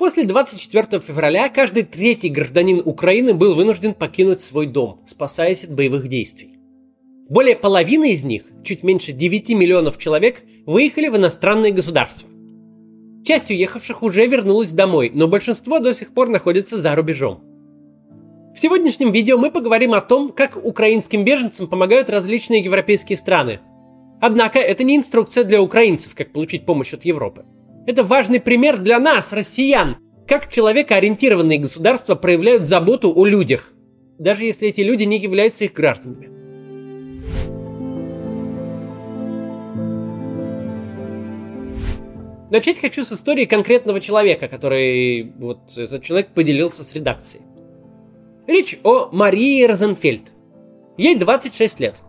После 24 февраля каждый третий гражданин Украины был вынужден покинуть свой дом, спасаясь от боевых действий. Более половины из них, чуть меньше 9 миллионов человек, выехали в иностранные государства. Часть уехавших уже вернулась домой, но большинство до сих пор находится за рубежом. В сегодняшнем видео мы поговорим о том, как украинским беженцам помогают различные европейские страны. Однако это не инструкция для украинцев, как получить помощь от Европы. Это важный пример для нас, россиян, как человекоориентированные государства проявляют заботу о людях, даже если эти люди не являются их гражданами. Начать хочу с истории конкретного человека, который вот этот человек поделился с редакцией. Речь о Марии Розенфельд. Ей 26 лет.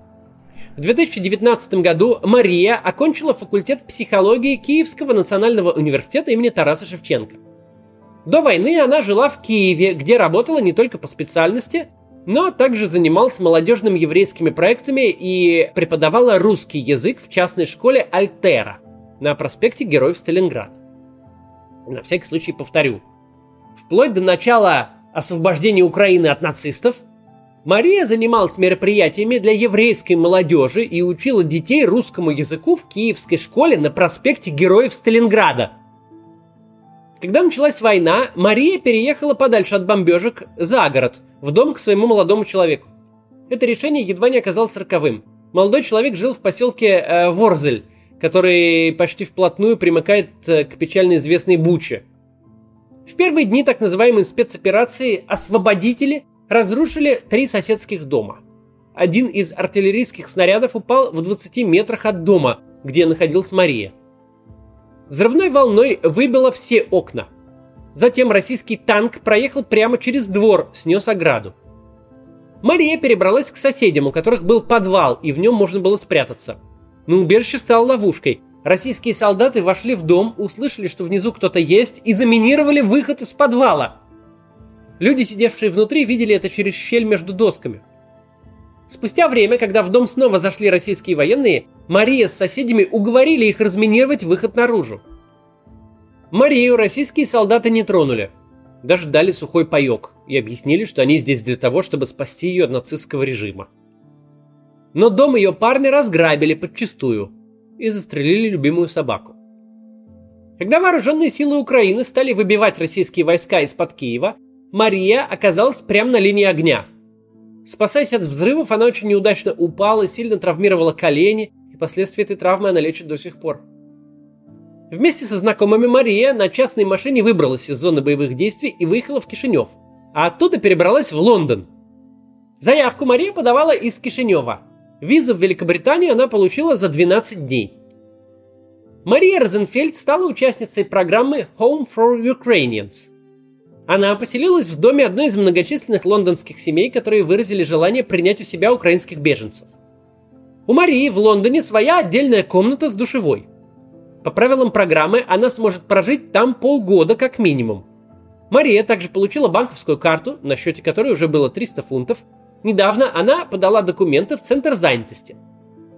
В 2019 году Мария окончила факультет психологии Киевского национального университета имени Тараса Шевченко. До войны она жила в Киеве, где работала не только по специальности, но также занималась молодежными еврейскими проектами и преподавала русский язык в частной школе Альтера – на проспекте Героев Сталинград. На всякий случай повторю. Вплоть до начала освобождения Украины от нацистов, Мария занималась мероприятиями для еврейской молодежи и учила детей русскому языку в киевской школе на проспекте Героев Сталинграда. Когда началась война, Мария переехала подальше от бомбежек за город, в дом к своему молодому человеку. Это решение едва не оказалось роковым. Молодой человек жил в поселке э, Ворзель, который почти вплотную примыкает э, к печально известной Буче. В первые дни так называемой спецоперации освободители разрушили три соседских дома. Один из артиллерийских снарядов упал в 20 метрах от дома, где находилась Мария. Взрывной волной выбило все окна. Затем российский танк проехал прямо через двор, снес ограду. Мария перебралась к соседям, у которых был подвал, и в нем можно было спрятаться – но убежище стало ловушкой. Российские солдаты вошли в дом, услышали, что внизу кто-то есть, и заминировали выход из подвала. Люди, сидевшие внутри, видели это через щель между досками. Спустя время, когда в дом снова зашли российские военные, Мария с соседями уговорили их разминировать выход наружу. Марию российские солдаты не тронули. Даже дали сухой паек и объяснили, что они здесь для того, чтобы спасти ее от нацистского режима но дом ее парня разграбили подчистую и застрелили любимую собаку. Когда вооруженные силы Украины стали выбивать российские войска из-под Киева, Мария оказалась прямо на линии огня. Спасаясь от взрывов, она очень неудачно упала, сильно травмировала колени, и последствия этой травмы она лечит до сих пор. Вместе со знакомыми Мария на частной машине выбралась из зоны боевых действий и выехала в Кишинев, а оттуда перебралась в Лондон. Заявку Мария подавала из Кишинева – Визу в Великобританию она получила за 12 дней. Мария Розенфельд стала участницей программы Home for Ukrainians. Она поселилась в доме одной из многочисленных лондонских семей, которые выразили желание принять у себя украинских беженцев. У Марии в Лондоне своя отдельная комната с душевой. По правилам программы она сможет прожить там полгода как минимум. Мария также получила банковскую карту, на счете которой уже было 300 фунтов, Недавно она подала документы в Центр занятости.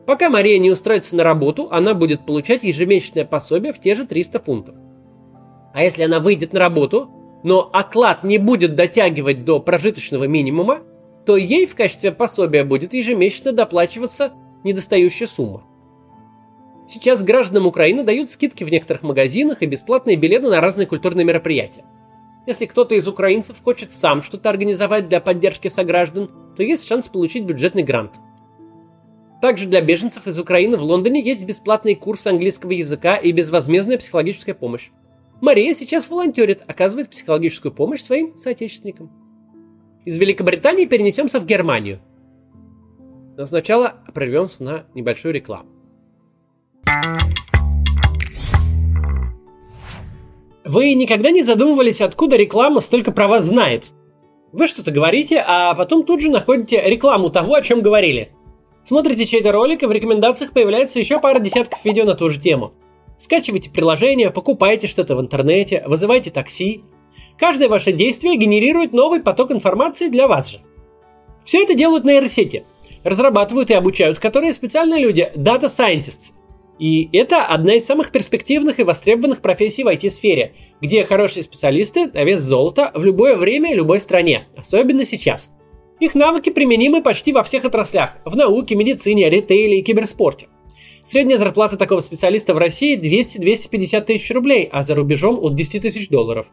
Пока Мария не устроится на работу, она будет получать ежемесячное пособие в те же 300 фунтов. А если она выйдет на работу, но оклад не будет дотягивать до прожиточного минимума, то ей в качестве пособия будет ежемесячно доплачиваться недостающая сумма. Сейчас гражданам Украины дают скидки в некоторых магазинах и бесплатные билеты на разные культурные мероприятия. Если кто-то из украинцев хочет сам что-то организовать для поддержки сограждан, то есть шанс получить бюджетный грант. Также для беженцев из Украины в Лондоне есть бесплатный курс английского языка и безвозмездная психологическая помощь. Мария сейчас волонтерит, оказывает психологическую помощь своим соотечественникам. Из Великобритании перенесемся в Германию. Но сначала прервемся на небольшую рекламу. Вы никогда не задумывались, откуда реклама столько про вас знает? Вы что-то говорите, а потом тут же находите рекламу того, о чем говорили. Смотрите чей-то ролик, и в рекомендациях появляется еще пара десятков видео на ту же тему. Скачивайте приложение, покупайте что-то в интернете, вызывайте такси. Каждое ваше действие генерирует новый поток информации для вас же. Все это делают нейросети. Разрабатывают и обучают которые специальные люди, Data Scientists. И это одна из самых перспективных и востребованных профессий в IT-сфере, где хорошие специалисты на вес золота в любое время и любой стране, особенно сейчас. Их навыки применимы почти во всех отраслях – в науке, медицине, ритейле и киберспорте. Средняя зарплата такого специалиста в России 200-250 тысяч рублей, а за рубежом от 10 тысяч долларов.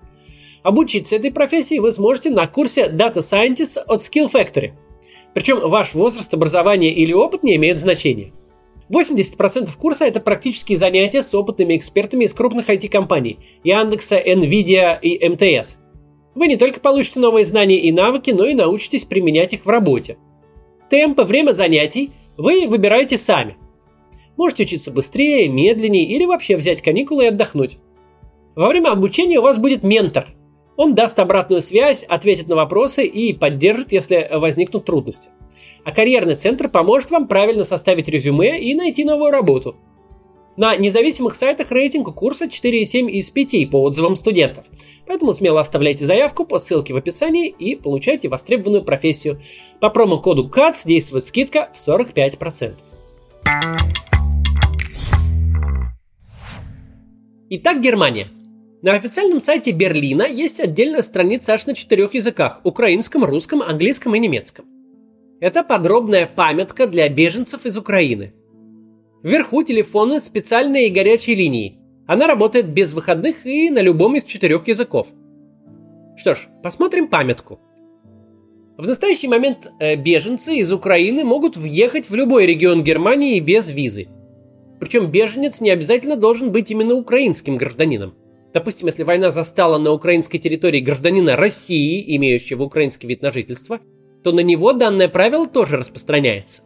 Обучиться этой профессии вы сможете на курсе Data Scientist от Skill Factory. Причем ваш возраст, образование или опыт не имеют значения. 80% курса это практические занятия с опытными экспертами из крупных IT-компаний – Яндекса, Nvidia и МТС. Вы не только получите новые знания и навыки, но и научитесь применять их в работе. Темп и время занятий вы выбираете сами. Можете учиться быстрее, медленнее или вообще взять каникулы и отдохнуть. Во время обучения у вас будет ментор. Он даст обратную связь, ответит на вопросы и поддержит, если возникнут трудности. А карьерный центр поможет вам правильно составить резюме и найти новую работу. На независимых сайтах рейтинг у курса 4,7 из 5 по отзывам студентов. Поэтому смело оставляйте заявку по ссылке в описании и получайте востребованную профессию. По промокоду CATS действует скидка в 45%. Итак, Германия. На официальном сайте Берлина есть отдельная страница аж на четырех языках – украинском, русском, английском и немецком. Это подробная памятка для беженцев из Украины. Вверху телефоны специальные и горячие линии. Она работает без выходных и на любом из четырех языков. Что ж, посмотрим памятку. В настоящий момент э, беженцы из Украины могут въехать в любой регион Германии без визы – причем беженец не обязательно должен быть именно украинским гражданином. Допустим, если война застала на украинской территории гражданина России, имеющего украинский вид на жительство, то на него данное правило тоже распространяется.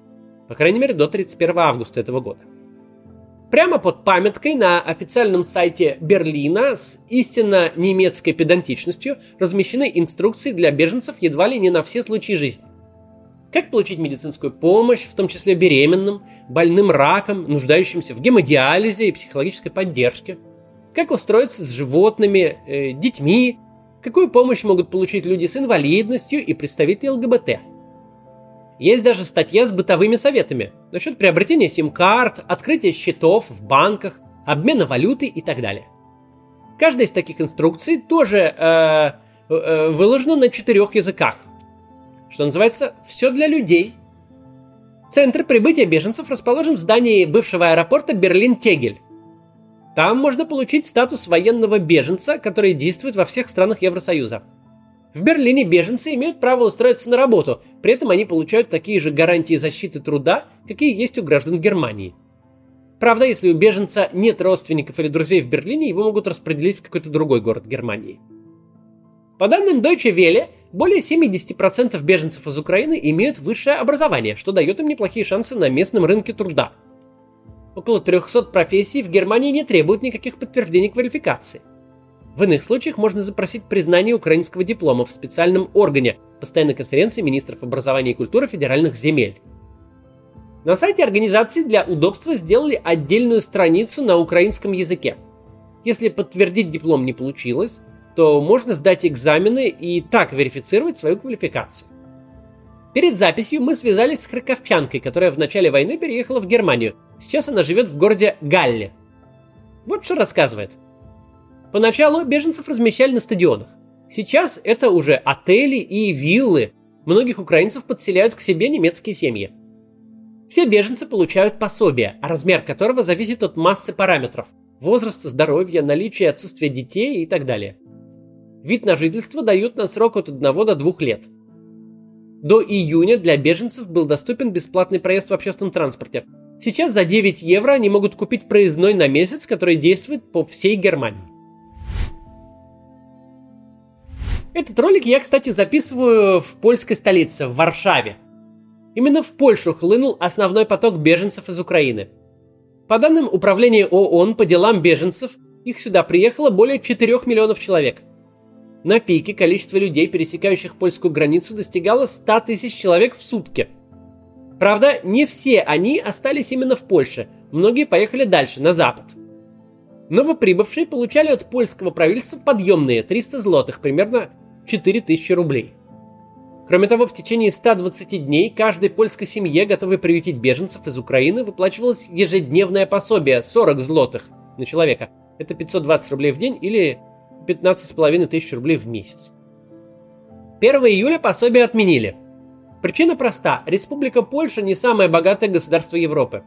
По крайней мере, до 31 августа этого года. Прямо под памяткой на официальном сайте Берлина с истинно немецкой педантичностью размещены инструкции для беженцев едва ли не на все случаи жизни как получить медицинскую помощь, в том числе беременным, больным раком, нуждающимся в гемодиализе и психологической поддержке, как устроиться с животными, э, детьми, какую помощь могут получить люди с инвалидностью и представители ЛГБТ. Есть даже статья с бытовыми советами насчет приобретения сим-карт, открытия счетов в банках, обмена валюты и так далее. Каждая из таких инструкций тоже э, э, выложена на четырех языках – что называется, все для людей. Центр прибытия беженцев расположен в здании бывшего аэропорта Берлин-Тегель. Там можно получить статус военного беженца, который действует во всех странах Евросоюза. В Берлине беженцы имеют право устроиться на работу, при этом они получают такие же гарантии защиты труда, какие есть у граждан Германии. Правда, если у беженца нет родственников или друзей в Берлине, его могут распределить в какой-то другой город Германии. По данным Deutsche Welle, более 70% беженцев из Украины имеют высшее образование, что дает им неплохие шансы на местном рынке труда. Около 300 профессий в Германии не требуют никаких подтверждений квалификации. В иных случаях можно запросить признание украинского диплома в специальном органе Постоянной конференции министров образования и культуры федеральных земель. На сайте организации для удобства сделали отдельную страницу на украинском языке. Если подтвердить диплом не получилось, то можно сдать экзамены и так верифицировать свою квалификацию. Перед записью мы связались с харьковчанкой, которая в начале войны переехала в Германию. Сейчас она живет в городе Галле. Вот что рассказывает. Поначалу беженцев размещали на стадионах. Сейчас это уже отели и виллы. Многих украинцев подселяют к себе немецкие семьи. Все беженцы получают пособие, размер которого зависит от массы параметров – возраста, здоровья, наличия и отсутствия детей и так далее. Вид на жительство дают на срок от 1 до 2 лет. До июня для беженцев был доступен бесплатный проезд в общественном транспорте. Сейчас за 9 евро они могут купить проездной на месяц, который действует по всей Германии. Этот ролик я, кстати, записываю в польской столице, в Варшаве. Именно в Польшу хлынул основной поток беженцев из Украины. По данным Управления ООН по делам беженцев, их сюда приехало более 4 миллионов человек – на пике количество людей, пересекающих польскую границу, достигало 100 тысяч человек в сутки. Правда, не все они остались именно в Польше, многие поехали дальше, на запад. Новоприбывшие получали от польского правительства подъемные 300 злотых, примерно 4000 рублей. Кроме того, в течение 120 дней каждой польской семье, готовой приютить беженцев из Украины, выплачивалось ежедневное пособие 40 злотых на человека. Это 520 рублей в день или 15,5 тысяч рублей в месяц. 1 июля пособие отменили. Причина проста. Республика Польша не самое богатое государство Европы.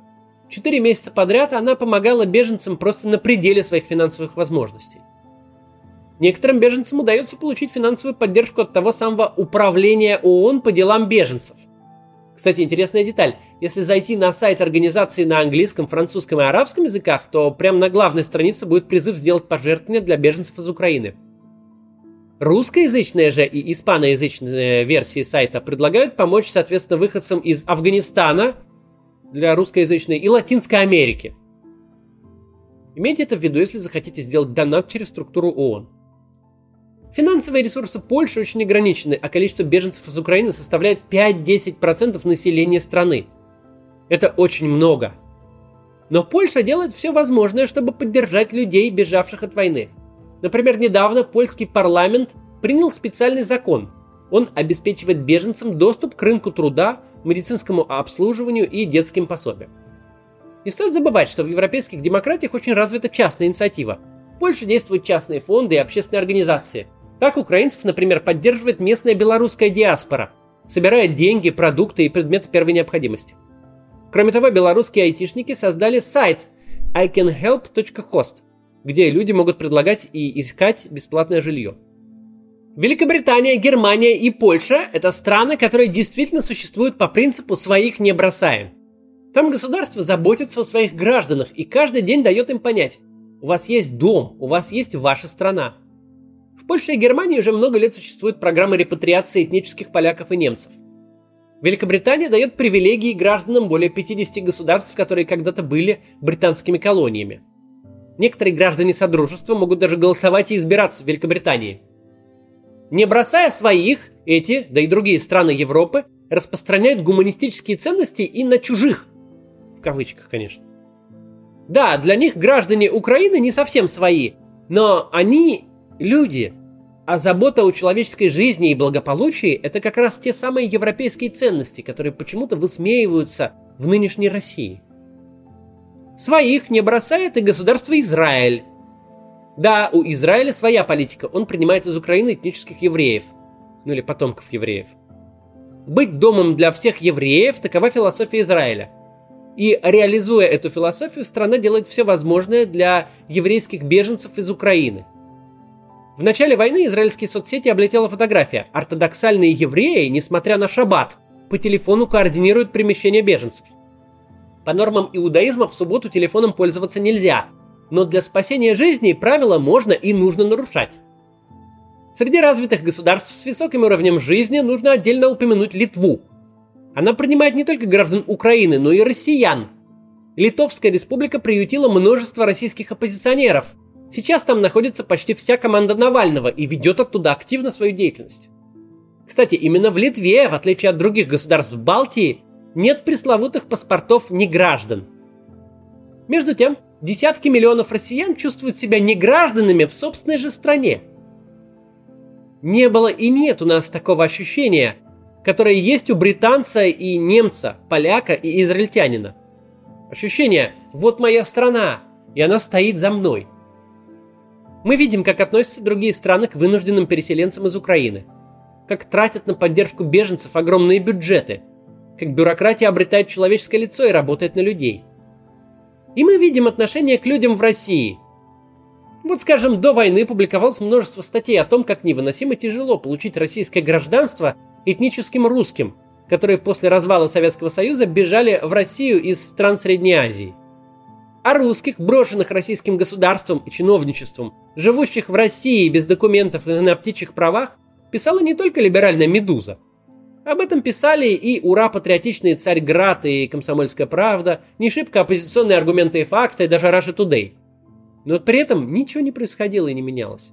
Четыре месяца подряд она помогала беженцам просто на пределе своих финансовых возможностей. Некоторым беженцам удается получить финансовую поддержку от того самого управления ООН по делам беженцев. Кстати, интересная деталь. Если зайти на сайт организации на английском, французском и арабском языках, то прямо на главной странице будет призыв сделать пожертвования для беженцев из Украины. Русскоязычные же и испаноязычные версии сайта предлагают помочь, соответственно, выходцам из Афганистана для русскоязычной и Латинской Америки. Имейте это в виду, если захотите сделать донат через структуру ООН. Финансовые ресурсы Польши очень ограничены, а количество беженцев из Украины составляет 5-10% населения страны. Это очень много. Но Польша делает все возможное, чтобы поддержать людей, бежавших от войны. Например, недавно польский парламент принял специальный закон. Он обеспечивает беженцам доступ к рынку труда, медицинскому обслуживанию и детским пособиям. Не стоит забывать, что в европейских демократиях очень развита частная инициатива. В Польше действуют частные фонды и общественные организации – так украинцев, например, поддерживает местная белорусская диаспора, собирая деньги, продукты и предметы первой необходимости. Кроме того, белорусские айтишники создали сайт icanhelp.host, где люди могут предлагать и искать бесплатное жилье. Великобритания, Германия и Польша – это страны, которые действительно существуют по принципу «своих не бросаем». Там государство заботится о своих гражданах и каждый день дает им понять – у вас есть дом, у вас есть ваша страна – в Польше и Германии уже много лет существуют программы репатриации этнических поляков и немцев. Великобритания дает привилегии гражданам более 50 государств, которые когда-то были британскими колониями. Некоторые граждане Содружества могут даже голосовать и избираться в Великобритании. Не бросая своих, эти, да и другие страны Европы распространяют гуманистические ценности и на чужих. В кавычках, конечно. Да, для них граждане Украины не совсем свои, но они люди. А забота о человеческой жизни и благополучии – это как раз те самые европейские ценности, которые почему-то высмеиваются в нынешней России. Своих не бросает и государство Израиль. Да, у Израиля своя политика, он принимает из Украины этнических евреев. Ну или потомков евреев. Быть домом для всех евреев – такова философия Израиля. И реализуя эту философию, страна делает все возможное для еврейских беженцев из Украины – в начале войны израильские соцсети облетела фотография. Ортодоксальные евреи, несмотря на шаббат, по телефону координируют перемещение беженцев. По нормам иудаизма в субботу телефоном пользоваться нельзя, но для спасения жизни правила можно и нужно нарушать. Среди развитых государств с высоким уровнем жизни нужно отдельно упомянуть Литву. Она принимает не только граждан Украины, но и россиян. Литовская республика приютила множество российских оппозиционеров – Сейчас там находится почти вся команда Навального и ведет оттуда активно свою деятельность. Кстати, именно в Литве, в отличие от других государств Балтии, нет пресловутых паспортов неграждан. Между тем, десятки миллионов россиян чувствуют себя негражданами в собственной же стране. Не было и нет у нас такого ощущения, которое есть у британца и немца, поляка и израильтянина. Ощущение «вот моя страна, и она стоит за мной», мы видим, как относятся другие страны к вынужденным переселенцам из Украины. Как тратят на поддержку беженцев огромные бюджеты. Как бюрократия обретает человеческое лицо и работает на людей. И мы видим отношение к людям в России. Вот, скажем, до войны публиковалось множество статей о том, как невыносимо тяжело получить российское гражданство этническим русским, которые после развала Советского Союза бежали в Россию из стран Средней Азии – а русских, брошенных российским государством и чиновничеством, живущих в России без документов и на птичьих правах, писала не только либеральная «Медуза». Об этом писали и ура-патриотичные «Царьград» и «Комсомольская правда», не шибко оппозиционные аргументы и факты, и даже «Раша Today». Но при этом ничего не происходило и не менялось.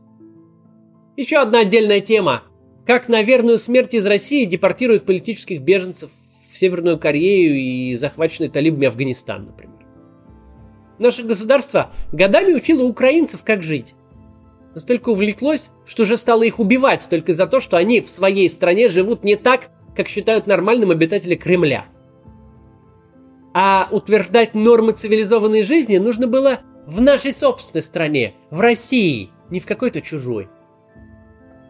Еще одна отдельная тема. Как на верную смерть из России депортируют политических беженцев в Северную Корею и захваченный талибами Афганистан, например. Наше государство годами учило украинцев, как жить. Настолько увлеклось, что уже стало их убивать только за то, что они в своей стране живут не так, как считают нормальным обитатели Кремля. А утверждать нормы цивилизованной жизни нужно было в нашей собственной стране, в России, не в какой-то чужой.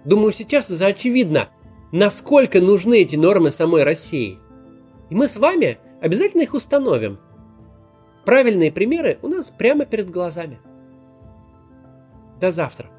Думаю, сейчас уже очевидно, насколько нужны эти нормы самой России. И мы с вами обязательно их установим. Правильные примеры у нас прямо перед глазами. До завтра.